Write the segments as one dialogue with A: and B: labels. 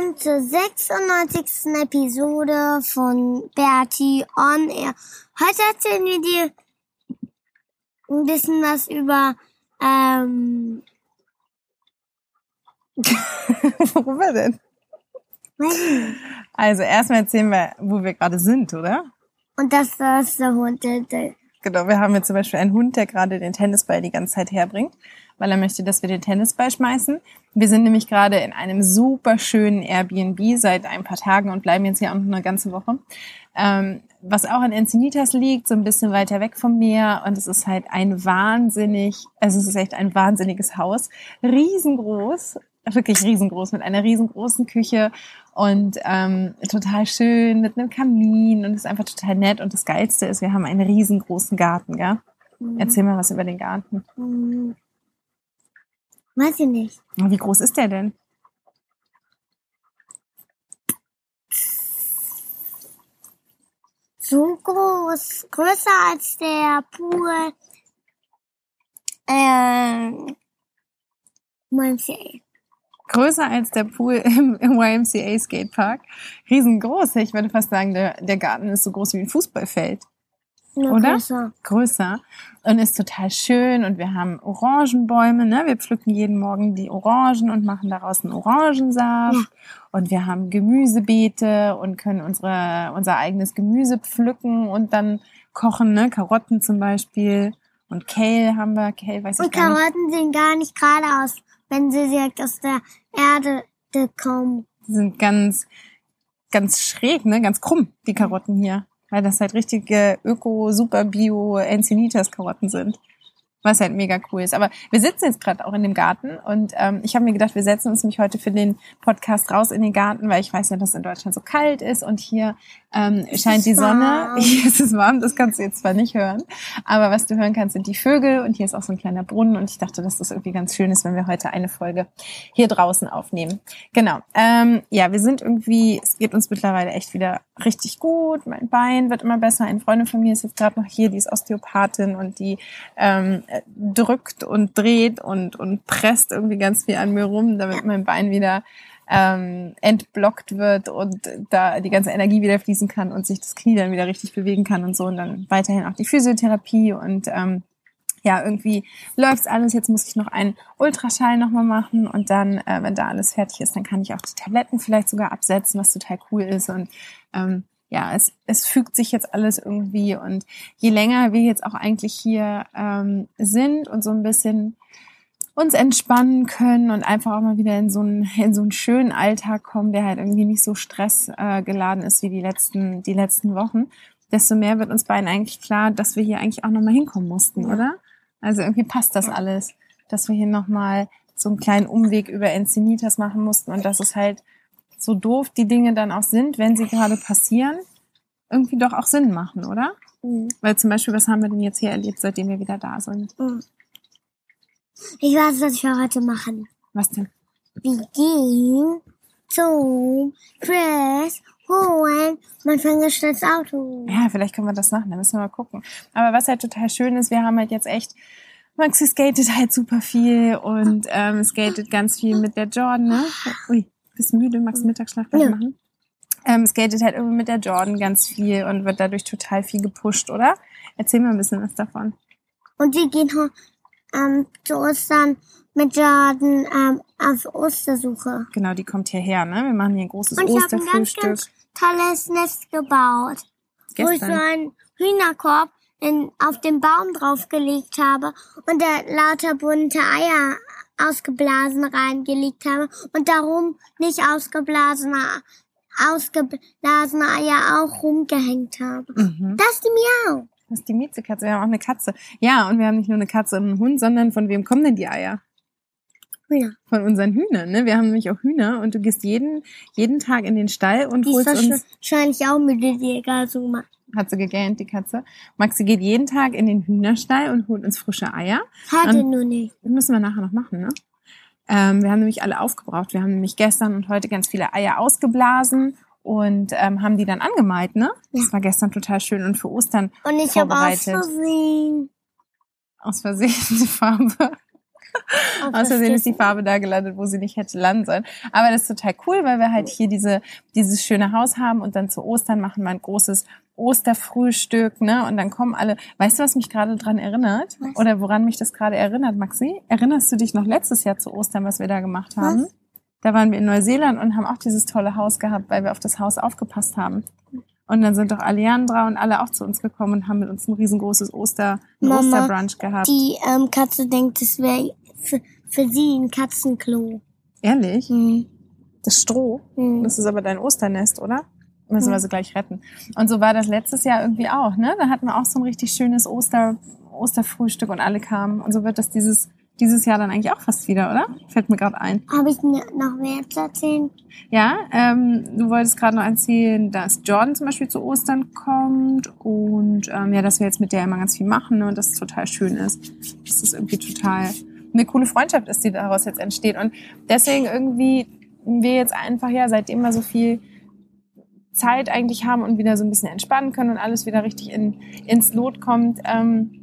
A: Willkommen zur 96. Episode von Bertie on Air. Heute erzählen wir dir ein bisschen was über ähm,
B: Worüber denn? Also erstmal erzählen wir, wo wir gerade sind, oder?
A: und das das der Hund. Der, der,
B: Genau, wir haben jetzt zum Beispiel einen Hund, der gerade den Tennisball die ganze Zeit herbringt, weil er möchte, dass wir den Tennisball schmeißen. Wir sind nämlich gerade in einem super schönen Airbnb seit ein paar Tagen und bleiben jetzt hier auch noch eine ganze Woche. Ähm, was auch in Encinitas liegt, so ein bisschen weiter weg vom Meer. Und es ist halt ein wahnsinnig, also es ist echt ein wahnsinniges Haus. Riesengroß, wirklich riesengroß, mit einer riesengroßen Küche und ähm, total schön mit einem Kamin und ist einfach total nett. Und das Geilste ist, wir haben einen riesengroßen Garten, gell? Erzähl mal was über den Garten.
A: Hm, weiß ich nicht.
B: Wie groß ist der denn?
A: So groß, größer als der Pool. Ähm, YMCA.
B: Größer als der Pool im, im YMCA Skatepark. Riesengroß. Ich würde fast sagen, der, der Garten ist so groß wie ein Fußballfeld.
A: Nur
B: Oder?
A: größer.
B: größer und ist total schön und wir haben Orangenbäume, ne? Wir pflücken jeden Morgen die Orangen und machen daraus einen Orangensaft
A: Ja.
B: und wir haben Gemüsebeete und können unsere unser eigenes Gemüse pflücken und dann kochen, ne? Karotten zum Beispiel und Kale haben wir, Kale weiß ich
A: Und
B: gar nicht.
A: Karotten sehen gar nicht gerade aus, wenn sie direkt aus der Erde kommen.
B: Die sind ganz ganz schräg, ne? Ganz krumm die Karotten hier, weil das halt richtige Öko Super Bio Encinitas Karotten sind. Was halt mega cool ist. Aber wir sitzen jetzt gerade auch in dem Garten und ähm, ich habe mir gedacht, wir setzen uns nämlich heute für den Podcast raus in den Garten, weil ich weiß ja, dass es in Deutschland so kalt ist und hier ähm, scheint die Sonne. Hier ist es warm, das kannst du jetzt zwar nicht hören, aber was du hören kannst, sind die Vögel und hier ist auch so ein kleiner Brunnen und ich dachte, dass das irgendwie ganz schön ist, wenn wir heute eine Folge hier draußen aufnehmen. Genau. Ähm, ja, wir sind irgendwie, es geht uns mittlerweile echt wieder richtig gut. Mein Bein wird immer besser. Eine Freundin von mir ist jetzt gerade noch hier, die ist Osteopathin und die ähm, äh, drückt und dreht und, und presst irgendwie ganz viel an mir rum, damit mein Bein wieder ähm, entblockt wird und da die ganze Energie wieder fließen kann und sich das Knie dann wieder richtig bewegen kann und so. Und dann weiterhin auch die Physiotherapie und ähm, ja, irgendwie läuft's alles. Jetzt muss ich noch einen Ultraschall nochmal machen und dann, äh, wenn da alles fertig ist, dann kann ich auch die Tabletten vielleicht sogar absetzen, was total cool ist. Und ähm, ja, es, es fügt sich jetzt alles irgendwie. Und je länger wir jetzt auch eigentlich hier ähm, sind und so ein bisschen uns entspannen können und einfach auch mal wieder in so einen, in so einen schönen Alltag kommen, der halt irgendwie nicht so stressgeladen äh, ist wie die letzten, die letzten Wochen, desto mehr wird uns beiden eigentlich klar, dass wir hier eigentlich auch nochmal hinkommen mussten, oder? Also irgendwie passt das alles, dass wir hier nochmal so einen kleinen Umweg über Encinitas machen mussten und dass es halt so doof die Dinge dann auch sind, wenn sie gerade passieren, irgendwie doch auch Sinn machen, oder?
A: Mhm.
B: Weil zum Beispiel, was haben wir denn jetzt hier erlebt, seitdem wir wieder da sind?
A: Mhm. Ich weiß, was wir heute machen.
B: Was denn?
A: Wir gehen zum Chris holen mein vergestelltes Auto.
B: Ja, vielleicht können wir das machen, da müssen wir mal gucken. Aber was halt total schön ist, wir haben halt jetzt echt, Maxi skatet halt super viel und ähm, skatet ganz viel mit der Jordan, ne? Ui, bist müde, magst du Mittagsschlaf gleich
A: Ja.
B: machen? Ähm, skatet halt irgendwie mit der Jordan ganz viel und wird dadurch total viel gepusht, oder? Erzähl mal ein bisschen was davon.
A: Und wir gehen ähm, zu Ostern mit Jordan ähm, auf Ostersuche.
B: Genau, die kommt hierher, ne? Wir machen hier ein großes
A: Und ich habe ein ganz,
B: Osterfrühstück.
A: ganz tolles Nest gebaut. Wo ich so
B: Gestern.
A: einen Hühnerkorb in, auf den Baum draufgelegt habe und da lauter bunte Eier ausgeblasen reingelegt habe und darum nicht ausgeblasene, ausgeblasene Eier auch rumgehängt habe.
B: Mhm.
A: Das ist die Miau.
B: Das ist die Miezekatze. Wir haben auch eine Katze. Ja, und wir haben nicht nur eine Katze und einen Hund, sondern von wem kommen denn die Eier?
A: Ja.
B: Von unseren Hühnern, ne? Wir haben nämlich auch Hühner und du gehst jeden, jeden Tag in den Stall und
A: Die
B: holst uns,
A: wahrscheinlich auch müde, die egal so macht.
B: Hat sie gegähnt, die Katze. Maxi geht jeden Tag in den Hühnerstall und holt uns frische Eier.
A: Hatte nur nicht.
B: Das müssen wir nachher noch machen, ne? Ähm, wir haben nämlich alle aufgebraucht. Wir haben nämlich gestern und heute ganz viele Eier ausgeblasen und ähm, haben die dann angemalt, ne? Das
A: Ja.
B: war gestern total schön und für Ostern
A: Und ich habe aus. Versehen.
B: aus Versehen die Farbe. Aus Versehen ist die Farbe da gelandet, wo sie nicht hätte landen sollen. Aber das ist total cool, weil wir halt hier diese, dieses schöne Haus haben und dann zu Ostern machen wir ein großes Osterfrühstück, ne? Und dann kommen alle. Weißt du, was mich gerade dran erinnert?
A: Was?
B: Oder woran mich das gerade erinnert, Maxi? Erinnerst du dich noch letztes Jahr zu Ostern, was wir da gemacht haben?
A: Was?
B: Da waren wir in Neuseeland und haben auch dieses tolle Haus gehabt, weil wir auf das Haus aufgepasst haben. Und dann sind doch Aleandra und alle auch zu uns gekommen und haben mit uns ein riesengroßes Oster,
A: Mama,
B: Osterbrunch gehabt.
A: Die ähm, Katze denkt, es wäre für, für sie ein Katzenklo.
B: Ehrlich?
A: Hm.
B: Das Stroh?
A: Hm.
B: Das ist aber dein Osternest, oder? Müssen
A: Hm.
B: wir sie gleich retten. Und so war das letztes Jahr irgendwie auch, ne? Da hatten wir auch so ein richtig schönes Oster, Osterfrühstück und alle kamen. Und so wird das dieses, dieses Jahr dann eigentlich auch fast wieder, oder? Fällt mir gerade ein.
A: Habe ich mir noch mehr zu erzählen?
B: Ja, ähm, du wolltest gerade noch erzählen, dass Jordan zum Beispiel zu Ostern kommt und ähm, ja, dass wir jetzt mit der immer ganz viel machen ne, und das total schön ist. Dass das irgendwie total eine coole Freundschaft ist, die daraus jetzt entsteht. Und deswegen irgendwie wir jetzt einfach ja, seitdem wir so viel Zeit eigentlich haben und wieder so ein bisschen entspannen können und alles wieder richtig in, ins Lot kommt, ähm,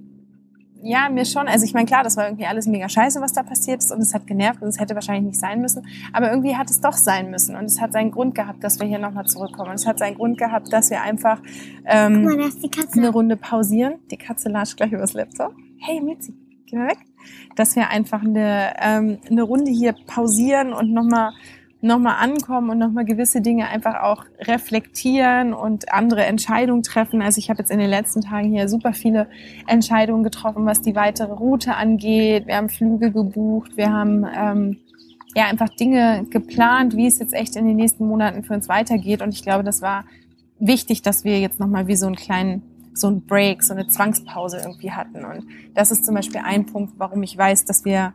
B: ja, mir schon. Also ich meine, klar, das war irgendwie alles mega scheiße, was da passiert ist und es hat genervt und es hätte wahrscheinlich nicht sein müssen. Aber irgendwie hat es doch sein müssen und es hat seinen Grund gehabt, dass wir hier nochmal zurückkommen. Und es hat seinen Grund gehabt, dass wir einfach
A: mal,
B: ähm,
A: Katze.
B: eine Runde pausieren. Die Katze latscht gleich übers Laptop. Hey, Mizi, geh mal weg. Dass wir einfach eine, ähm, eine Runde hier pausieren und nochmal noch mal ankommen und nochmal gewisse Dinge einfach auch reflektieren und andere Entscheidungen treffen. Also ich habe jetzt in den letzten Tagen hier super viele Entscheidungen getroffen, was die weitere Route angeht. Wir haben Flüge gebucht, wir haben ähm, ja einfach Dinge geplant, wie es jetzt echt in den nächsten Monaten für uns weitergeht. Und ich glaube, das war wichtig, dass wir jetzt nochmal wie so einen kleinen, so einen Break, so eine Zwangspause irgendwie hatten. Und das ist zum Beispiel ein Punkt, warum ich weiß, dass wir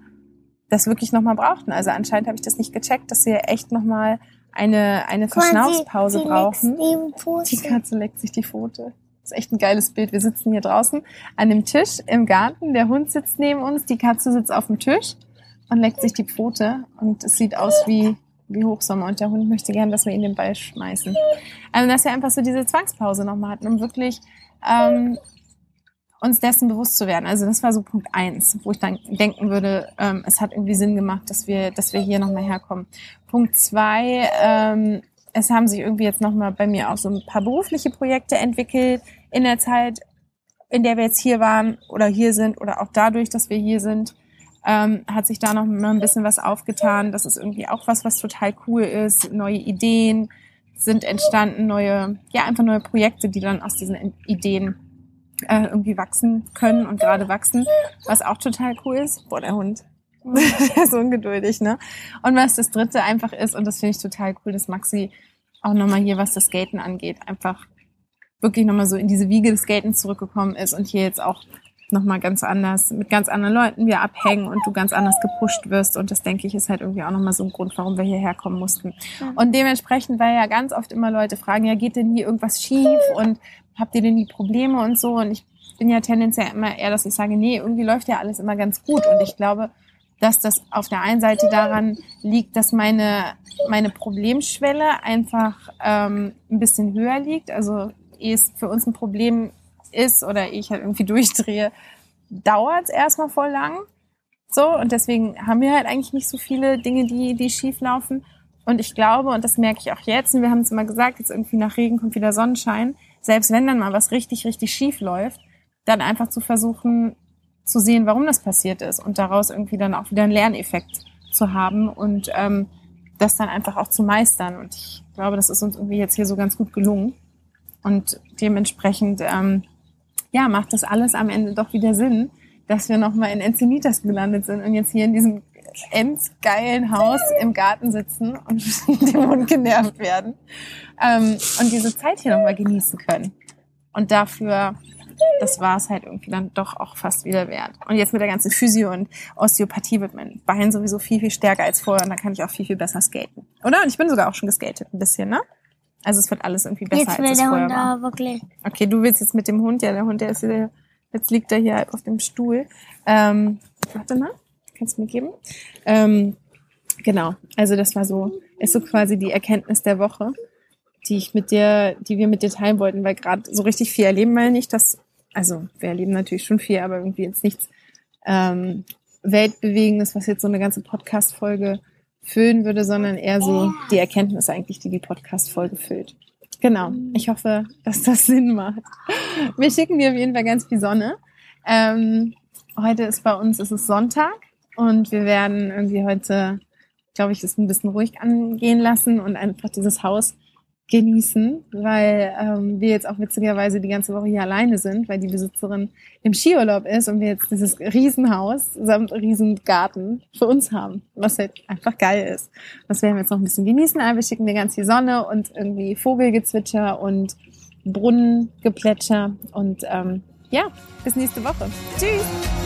B: das wirklich nochmal brauchten. Also anscheinend habe ich das nicht gecheckt, dass wir echt nochmal eine, eine Verschnaufspause brauchen. Die. Katze leckt sich die Pfote. Das ist echt ein geiles Bild. Wir sitzen hier draußen an dem Tisch im Garten. Der Hund sitzt neben uns, die Katze sitzt auf dem Tisch und leckt sich die Pfote. Und es sieht aus wie, wie Hochsommer. Und der Hund möchte gern, dass wir ihn den Ball schmeißen. Also, dass wir einfach so diese Zwangspause nochmal hatten, um wirklich ähm, uns dessen bewusst zu werden. Also das war so Punkt eins, wo ich dann denken würde, ähm, es hat irgendwie Sinn gemacht, dass wir, dass wir hier nochmal herkommen. Punkt zwei, ähm, es haben sich irgendwie jetzt nochmal bei mir auch so ein paar berufliche Projekte entwickelt in der Zeit, in der wir jetzt hier waren oder hier sind oder auch dadurch, dass wir hier sind, ähm, hat sich da noch ein bisschen was aufgetan. Das ist irgendwie auch was, was total cool ist. Neue Ideen sind entstanden, neue, ja, einfach neue Projekte, die dann aus diesen Ideen äh, irgendwie wachsen können und gerade wachsen, was auch total cool ist. Boah, der Hund. der ist ungeduldig, ne? Und was das dritte einfach ist, und das finde ich total cool, dass Maxi auch nochmal hier, was das Skaten angeht, einfach wirklich nochmal so in diese Wiege des Skatens zurückgekommen ist und hier jetzt auch nochmal ganz anders, mit ganz anderen Leuten wir abhängen und du ganz anders gepusht wirst. Und das denke ich ist halt irgendwie auch nochmal so ein Grund, warum wir hierher kommen mussten. Und dementsprechend, weil ja ganz oft immer Leute fragen, ja, geht denn hier irgendwas schief und habt ihr denn die Probleme und so? Und ich bin ja tendenziell immer eher, dass ich sage, nee, irgendwie läuft ja alles immer ganz gut. Und ich glaube, dass das auf der einen Seite daran liegt, dass meine, meine Problemschwelle einfach ähm, ein bisschen höher liegt. Also ehe es für uns ein Problem ist oder ich halt irgendwie durchdrehe, dauert es erstmal voll lang. So, und deswegen haben wir halt eigentlich nicht so viele Dinge, die, die schief laufen. Und ich glaube, und das merke ich auch jetzt, und wir haben es immer gesagt, jetzt irgendwie nach Regen kommt wieder Sonnenschein, selbst wenn dann mal was richtig, richtig schief läuft, dann einfach zu versuchen zu sehen, warum das passiert ist und daraus irgendwie dann auch wieder einen Lerneffekt zu haben und ähm, das dann einfach auch zu meistern. Und ich glaube, das ist uns irgendwie jetzt hier so ganz gut gelungen. Und dementsprechend, ähm, ja, macht das alles am Ende doch wieder Sinn, dass wir nochmal in Encinitas gelandet sind und jetzt hier in diesem endgeilen Haus im Garten sitzen und dem Hund genervt werden ähm, und diese Zeit hier nochmal genießen können. Und dafür, das war es halt irgendwie dann doch auch fast wieder wert. Und jetzt mit der ganzen Physio und Osteopathie wird mein Bein sowieso viel, viel stärker als vorher und dann kann ich auch viel, viel besser skaten. Oder? Und ich bin sogar auch schon geskatet ein bisschen, ne? Also es wird alles irgendwie besser
A: Jetzt will
B: als es
A: der
B: vorher
A: Hund
B: war.
A: aber wirklich.
B: Okay, du willst jetzt mit dem Hund, ja, der Hund, der ist hier, jetzt liegt er hier halb auf dem Stuhl. Ähm, warte mal, kannst du mir geben? Ähm, genau, also das war so, ist so quasi die Erkenntnis der Woche, die ich mit dir, die wir mit dir teilen wollten, weil gerade so richtig viel erleben wir nicht, dass, also wir erleben natürlich schon viel, aber irgendwie jetzt nichts ähm, Weltbewegendes, was jetzt so eine ganze Podcast-Folge füllen würde, sondern eher so die Erkenntnis eigentlich, die die Podcast-Folge füllt. Genau. Ich hoffe, dass das Sinn macht. Wir schicken dir auf jeden Fall ganz viel Sonne. Ähm, heute ist bei uns, es ist Sonntag und wir werden irgendwie heute, glaube ich, es ein bisschen ruhig angehen lassen und einfach dieses Haus genießen, weil ähm, wir jetzt auch witzigerweise die ganze Woche hier alleine sind, weil die Besitzerin im Skiurlaub ist und wir jetzt dieses Riesenhaus samt Riesengarten für uns haben, was halt einfach geil ist. Das werden wir jetzt noch ein bisschen genießen, aber wir schicken dir ganz viel Sonne und irgendwie Vogelgezwitscher und Brunnengeplätscher und ähm, ja, bis nächste Woche. Tschüss!